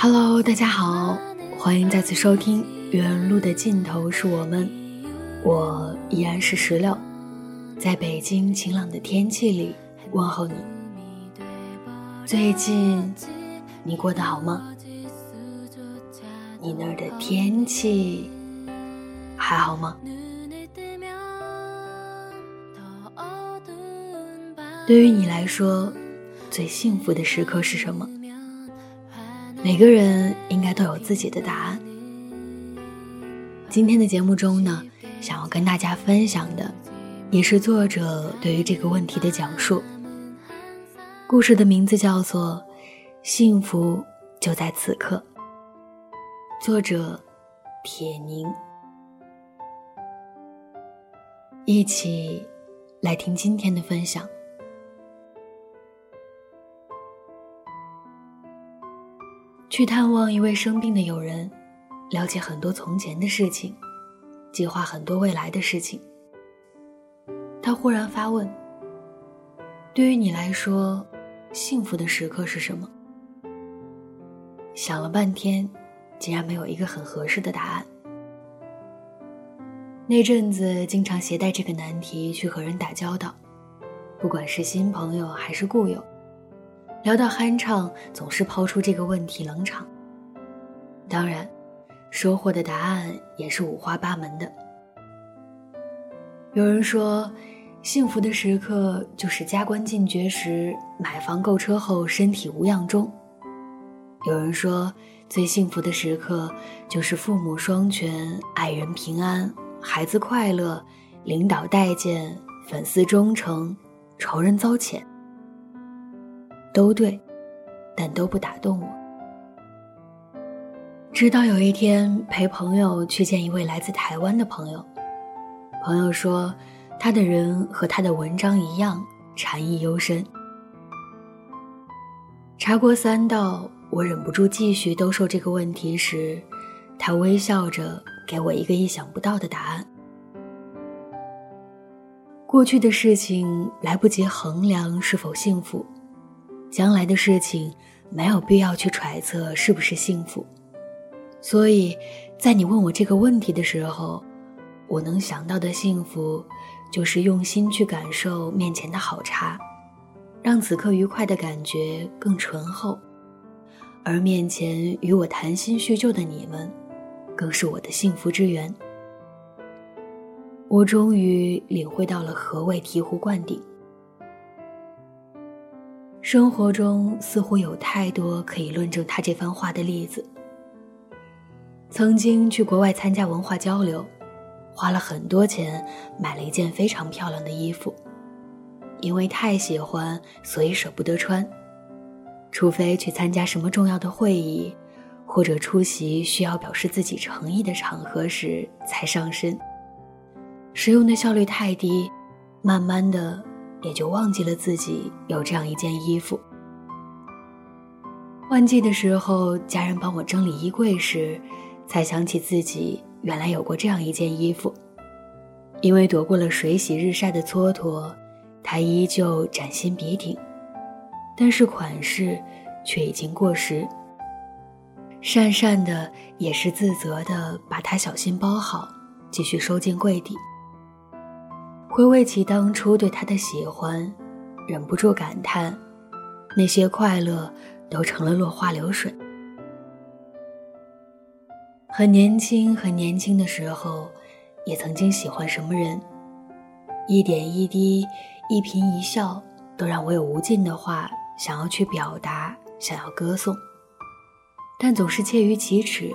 Hello，大家好， 欢迎再次收听《原路的尽头是我们》，我依然是石榴，在北京晴朗的天气里问候你。最近你过得好吗？你那儿的天气还好吗？对于你来说，最幸福的时刻是什么？每个人应该都有自己的答案。今天的节目中呢，想要跟大家分享的，也是作者对于这个问题的讲述。故事的名字叫做《幸福就在此刻》，作者铁凝。一起来听今天的分享。去探望一位生病的友人，了解很多从前的事情，计划很多未来的事情。他忽然发问：“对于你来说，幸福的时刻是什么？”想了半天，竟然没有一个很合适的答案。那阵子经常携带这个难题去和人打交道，不管是新朋友还是故友。聊到酣畅，总是抛出这个问题冷场。当然，收获的答案也是五花八门的。有人说，幸福的时刻就是加官进爵时、买房购车后身体无恙中；有人说，最幸福的时刻就是父母双全、爱人平安、孩子快乐、领导待见、粉丝忠诚、仇人遭谴。都对，但都不打动我。直到有一天陪朋友去见一位来自台湾的朋友，朋友说他的人和他的文章一样禅意幽深。茶过三道，我忍不住继续兜售这个问题时，他微笑着给我一个意想不到的答案：过去的事情来不及衡量是否幸福。将来的事情没有必要去揣测是不是幸福，所以，在你问我这个问题的时候，我能想到的幸福，就是用心去感受面前的好茶，让此刻愉快的感觉更醇厚，而面前与我谈心叙旧的你们，更是我的幸福之源。我终于领会到了何谓醍醐灌顶。生活中似乎有太多可以论证他这番话的例子。曾经去国外参加文化交流，花了很多钱买了一件非常漂亮的衣服，因为太喜欢，所以舍不得穿，除非去参加什么重要的会议，或者出席需要表示自己诚意的场合时才上身。使用的效率太低，慢慢的也就忘记了自己有这样一件衣服。换季的时候，家人帮我整理衣柜时，才想起自己原来有过这样一件衣服。因为躲过了水洗日晒的蹉跎，它依旧崭新笔挺，但是款式却已经过时。讪讪的，也是自责的，把它小心包好，继续收进柜底。回味起当初对他的喜欢，忍不住感叹，那些快乐都成了落花流水。很年轻，很年轻的时候。也曾经喜欢什么人，一点一滴，一颦一笑，都让我有无尽的话想要去表达，想要歌颂。但总是怯于启齿，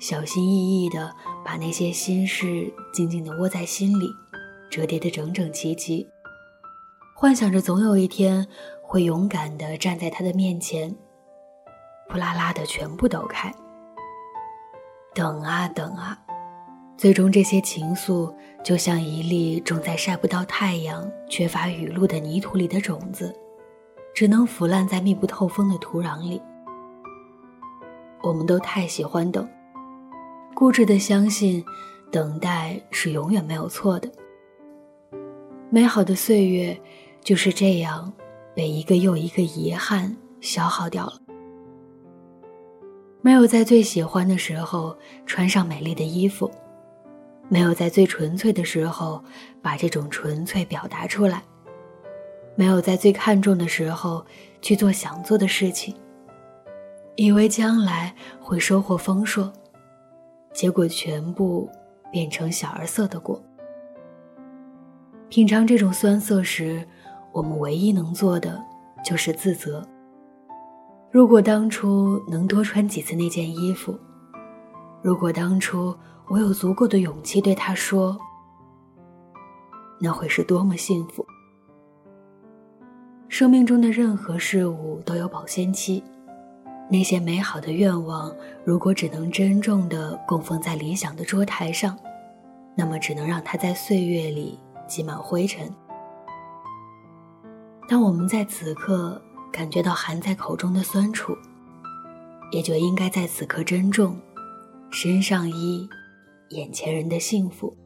小心翼翼的把那些心事静静的窝在心里，折叠得整整齐齐，幻想着总有一天会勇敢地站在他的面前，扑啦啦的全部抖开。等啊等啊。最终，这些情愫就像一粒种在晒不到太阳、缺乏雨露的泥土里的种子，只能腐烂在密不透风的土壤里。我们都太喜欢等，固执的相信，等待是永远没有错的。美好的岁月就是这样，被一个又一个遗憾消耗掉了。没有在最喜欢的时候穿上美丽的衣服。没有在最纯粹的时候把这种纯粹表达出来，没有在最看重的时候去做想做的事情，以为将来会收获丰硕，结果全部变成小儿色的果。品尝这种酸涩时，我们唯一能做的就是自责。如果当初能多穿几次那件衣服，如果当初。我有足够的勇气对他说：“那会是多么幸福。”生命中的任何事物都有保鲜期，那些美好的愿望，如果只能珍重的供奉在理想的桌台上，那么只能让它在岁月里积满灰尘。当我们在此刻感觉到含在口中的酸楚，也就应该在此刻珍重身上衣。眼前人的幸福。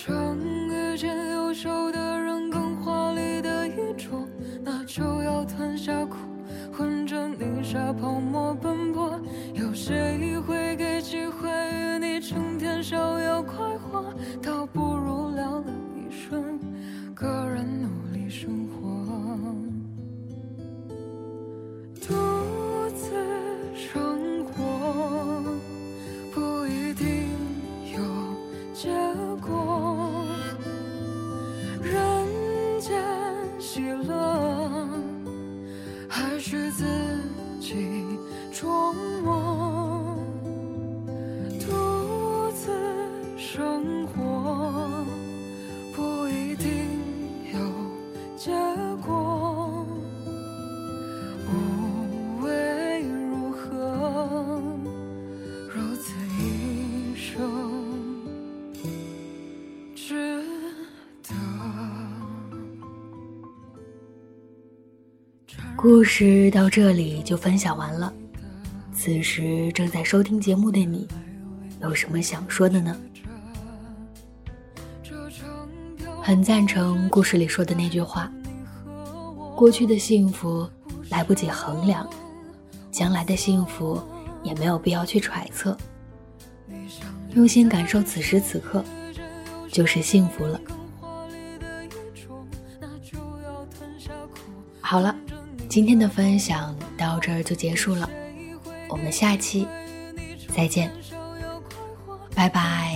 想遇见优秀的人更华丽的衣着那就要吞下苦混着泥沙泡沫奔波。有谁会给机会与你成天逍遥快活？倒不是自己琢磨。故事到这里就分享完了。此时正在收听节目的你，有什么想说的呢？很赞成故事里说的那句话：过去的幸福来不及衡量，将来的幸福也没有必要去揣测。用心感受此时此刻，就是幸福了。好了，今天的分享到这儿就结束了，我们下期再见，拜拜。